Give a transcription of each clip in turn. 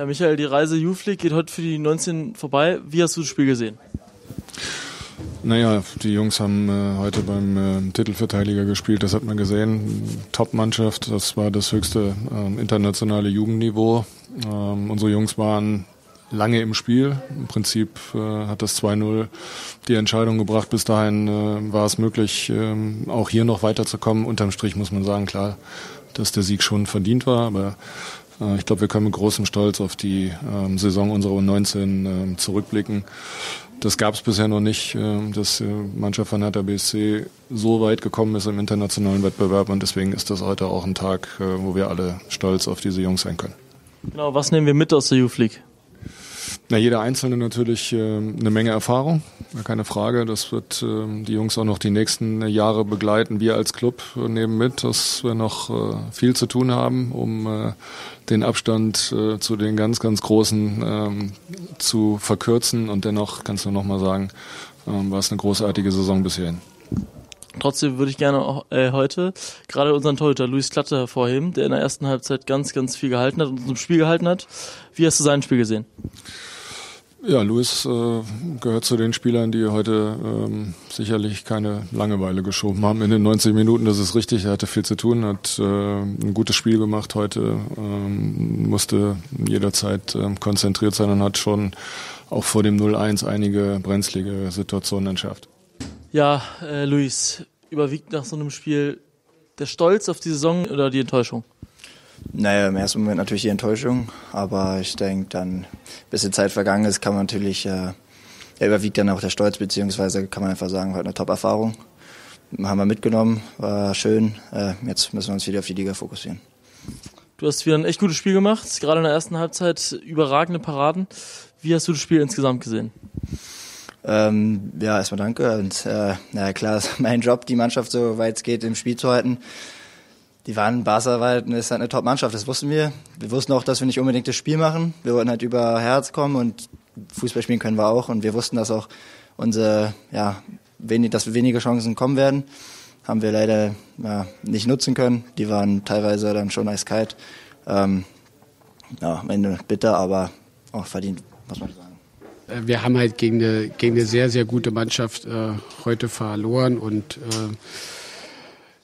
Ja, Michael, die Reise League geht heute für die 19 vorbei. Wie hast du das Spiel gesehen? Naja, die Jungs haben äh, heute beim äh, Titelverteidiger gespielt, das hat man gesehen. Top-Mannschaft, das war das höchste äh, internationale Jugendniveau. Ähm, unsere Jungs waren lange im Spiel. Im Prinzip äh, hat das 2-0 die Entscheidung gebracht. Bis dahin äh, war es möglich, äh, auch hier noch weiterzukommen. Unterm Strich muss man sagen, klar, dass der Sieg schon verdient war, aber ich glaube, wir können mit großem Stolz auf die ähm, Saison unserer U19 äh, zurückblicken. Das gab es bisher noch nicht, äh, dass äh, Mannschaft von Hertha BSC so weit gekommen ist im internationalen Wettbewerb und deswegen ist das heute auch ein Tag, äh, wo wir alle stolz auf diese Jungs sein können. Genau, was nehmen wir mit aus der Youth League? Na, jeder Einzelne natürlich äh, eine Menge Erfahrung, keine Frage. Das wird äh, die Jungs auch noch die nächsten Jahre begleiten. Wir als Club nehmen mit, dass wir noch äh, viel zu tun haben, um äh, den Abstand äh, zu den ganz, ganz Großen ähm, zu verkürzen. Und dennoch kannst du noch mal sagen, ähm, war es eine großartige Saison bisher. Trotzdem würde ich gerne auch, äh, heute gerade unseren Torhüter Luis Klatte hervorheben, der in der ersten Halbzeit ganz, ganz viel gehalten hat und uns Spiel gehalten hat. Wie hast du sein Spiel gesehen? Ja, Luis äh, gehört zu den Spielern, die heute ähm, sicherlich keine Langeweile geschoben haben in den 90 Minuten. Das ist richtig, er hatte viel zu tun, hat äh, ein gutes Spiel gemacht heute, ähm, musste jederzeit äh, konzentriert sein und hat schon auch vor dem 0-1 einige brenzlige Situationen entschärft. Ja, äh, Luis, überwiegt nach so einem Spiel der Stolz auf die Saison oder die Enttäuschung? Naja, im ersten Moment natürlich die Enttäuschung, aber ich denke, dann, ein bisschen Zeit vergangen ist, kann man natürlich, äh, überwiegt dann auch der Stolz, beziehungsweise kann man einfach sagen, war eine Top-Erfahrung. Haben wir mitgenommen, war schön. Äh, jetzt müssen wir uns wieder auf die Liga fokussieren. Du hast wieder ein echt gutes Spiel gemacht, gerade in der ersten Halbzeit überragende Paraden. Wie hast du das Spiel insgesamt gesehen? Ähm, ja, erstmal danke. Und äh, na klar, mein Job, die Mannschaft so weit es geht im Spiel zu halten die waren Barca war, ist halt eine Top-Mannschaft, das wussten wir. Wir wussten auch, dass wir nicht unbedingt das Spiel machen. Wir wollten halt über Herz kommen und Fußball spielen können wir auch. Und wir wussten, dass auch unsere, ja, wenig, dass wir wenige Chancen kommen werden. Haben wir leider ja, nicht nutzen können. Die waren teilweise dann schon eiskalt. Ähm, ja, am Ende bitter, aber auch verdient, muss man sagen. Äh, wir haben halt gegen eine, gegen eine sehr, sehr gute Mannschaft äh, heute verloren und äh,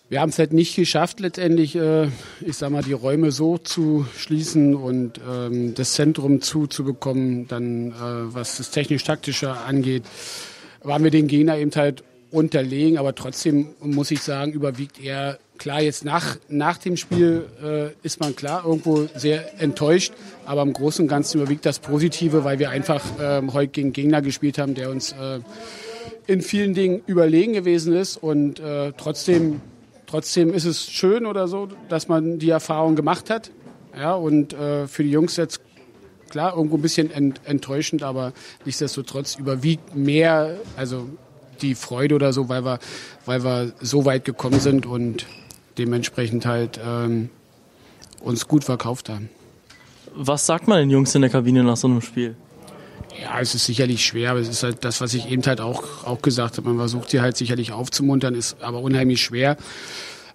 wir haben es halt nicht geschafft, letztendlich, äh, ich sag mal, die Räume so zu schließen und ähm, das Zentrum zuzubekommen. Dann, äh, was das technisch-taktische angeht, waren wir den Gegner eben halt unterlegen. Aber trotzdem muss ich sagen, überwiegt er klar jetzt nach, nach dem Spiel äh, ist man klar irgendwo sehr enttäuscht. Aber im Großen und Ganzen überwiegt das Positive, weil wir einfach äh, heute gegen Gegner gespielt haben, der uns äh, in vielen Dingen überlegen gewesen ist und äh, trotzdem Trotzdem ist es schön oder so, dass man die Erfahrung gemacht hat. Ja, und äh, für die Jungs jetzt klar irgendwo ein bisschen ent, enttäuschend, aber nichtsdestotrotz überwiegt mehr, also die Freude oder so, weil wir, weil wir so weit gekommen sind und dementsprechend halt ähm, uns gut verkauft haben. Was sagt man den Jungs in der Kabine nach so einem Spiel? Ja, es ist sicherlich schwer, aber es ist halt das, was ich eben halt auch, auch gesagt habe. Man versucht sie halt sicherlich aufzumuntern, ist aber unheimlich schwer.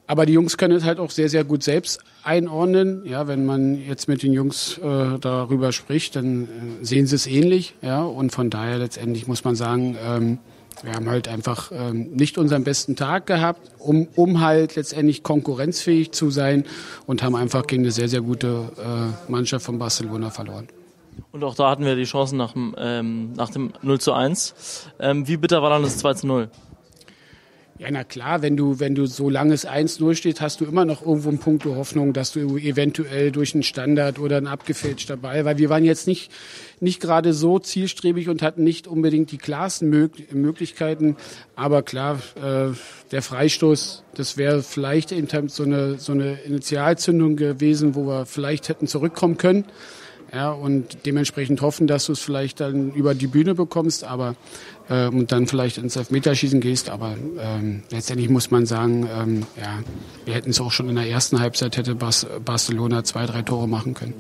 Aber die Jungs können es halt auch sehr, sehr gut selbst einordnen. Ja, wenn man jetzt mit den Jungs äh, darüber spricht, dann äh, sehen sie es ähnlich. Ja, und von daher letztendlich muss man sagen, ähm, wir haben halt einfach ähm, nicht unseren besten Tag gehabt, um, um halt letztendlich konkurrenzfähig zu sein und haben einfach gegen eine sehr, sehr gute äh, Mannschaft von Barcelona verloren. Und auch da hatten wir die Chancen nach dem, ähm, nach dem 0 zu 1. Ähm, wie bitter war dann das 2 zu 0? Ja, na klar, wenn du, wenn du so langes 1-0 steht, hast du immer noch irgendwo einen Punkt der Hoffnung, dass du eventuell durch einen Standard oder einen abgefälschter Ball, weil wir waren jetzt nicht, nicht gerade so zielstrebig und hatten nicht unbedingt die klarsten Möglichkeiten. Aber klar, äh, der Freistoß, das wäre vielleicht eben so eine, so eine Initialzündung gewesen, wo wir vielleicht hätten zurückkommen können ja, und dementsprechend hoffen, dass du es vielleicht dann über die Bühne bekommst, aber äh, und dann vielleicht ins Elfmeterschießen gehst. Aber ähm, letztendlich muss man sagen, ähm, ja, wir hätten es auch schon in der ersten Halbzeit hätte Bas Barcelona zwei, drei Tore machen können.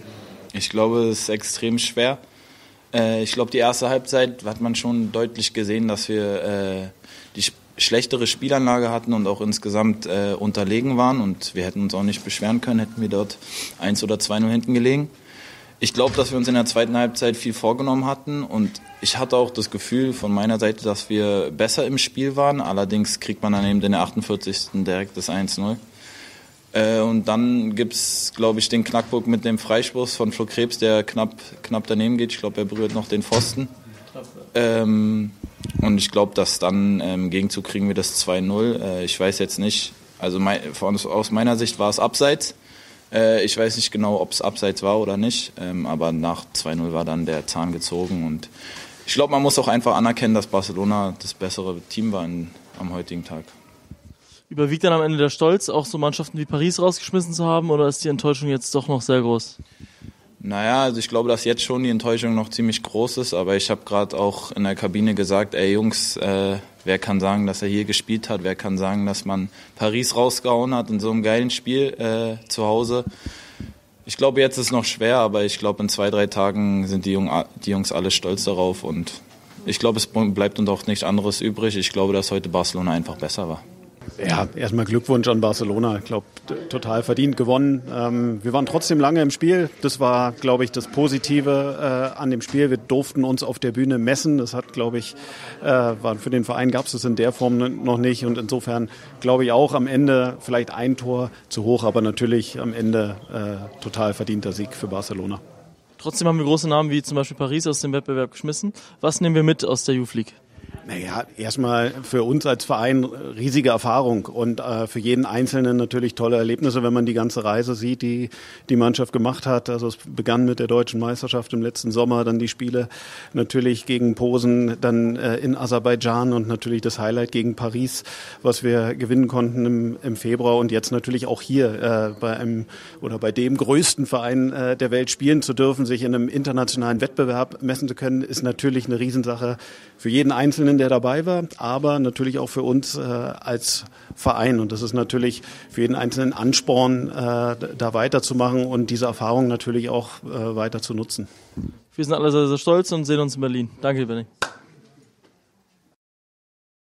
Ich glaube, es ist extrem schwer. Äh, ich glaube, die erste Halbzeit hat man schon deutlich gesehen, dass wir äh, die schlechtere Spielanlage hatten und auch insgesamt äh, unterlegen waren und wir hätten uns auch nicht beschweren können, hätten wir dort 1 oder 2 nur hinten gelegen. Ich glaube, dass wir uns in der zweiten Halbzeit viel vorgenommen hatten und ich hatte auch das Gefühl von meiner Seite, dass wir besser im Spiel waren. Allerdings kriegt man dann eben in der 48. direkt das 1-0. Äh, und dann gibt's, glaube ich, den Knackpunkt mit dem Freistoß von Flo Krebs, der knapp, knapp daneben geht. Ich glaube, er berührt noch den Pfosten. Ähm, und ich glaube, dass dann im ähm, Gegenzug kriegen wir das 2-0. Äh, ich weiß jetzt nicht, also mein, von, aus meiner Sicht war es abseits. Äh, ich weiß nicht genau, ob es abseits war oder nicht, ähm, aber nach 2-0 war dann der Zahn gezogen und ich glaube, man muss auch einfach anerkennen, dass Barcelona das bessere Team war in, am heutigen Tag. Überwiegt dann am Ende der Stolz, auch so Mannschaften wie Paris rausgeschmissen zu haben, oder ist die Enttäuschung jetzt doch noch sehr groß? Naja, also ich glaube, dass jetzt schon die Enttäuschung noch ziemlich groß ist, aber ich habe gerade auch in der Kabine gesagt, ey Jungs, äh, wer kann sagen, dass er hier gespielt hat, wer kann sagen, dass man Paris rausgehauen hat in so einem geilen Spiel äh, zu Hause. Ich glaube, jetzt ist es noch schwer, aber ich glaube, in zwei, drei Tagen sind die, Jung, die Jungs alle stolz darauf und ich glaube, es bleibt uns auch nichts anderes übrig. Ich glaube, dass heute Barcelona einfach besser war. Ja, erstmal Glückwunsch an Barcelona. Ich glaube, total verdient gewonnen. Ähm, wir waren trotzdem lange im Spiel. Das war, glaube ich, das Positive äh, an dem Spiel. Wir durften uns auf der Bühne messen. Das hat, glaube ich, äh, war für den Verein gab es das in der Form noch nicht. Und insofern glaube ich auch am Ende vielleicht ein Tor zu hoch, aber natürlich am Ende äh, total verdienter Sieg für Barcelona. Trotzdem haben wir große Namen wie zum Beispiel Paris aus dem Wettbewerb geschmissen. Was nehmen wir mit aus der Youth League? Naja, erstmal für uns als Verein riesige Erfahrung und äh, für jeden Einzelnen natürlich tolle Erlebnisse, wenn man die ganze Reise sieht, die die Mannschaft gemacht hat. Also es begann mit der deutschen Meisterschaft im letzten Sommer, dann die Spiele natürlich gegen Posen, dann äh, in Aserbaidschan und natürlich das Highlight gegen Paris, was wir gewinnen konnten im, im Februar und jetzt natürlich auch hier äh, bei einem oder bei dem größten Verein äh, der Welt spielen zu dürfen, sich in einem internationalen Wettbewerb messen zu können, ist natürlich eine Riesensache für jeden Einzelnen, der dabei war, aber natürlich auch für uns äh, als Verein. Und das ist natürlich für jeden Einzelnen Ansporn, äh, da weiterzumachen und diese Erfahrung natürlich auch äh, weiter zu nutzen. Wir sind alle sehr, sehr stolz und sehen uns in Berlin. Danke, Benny.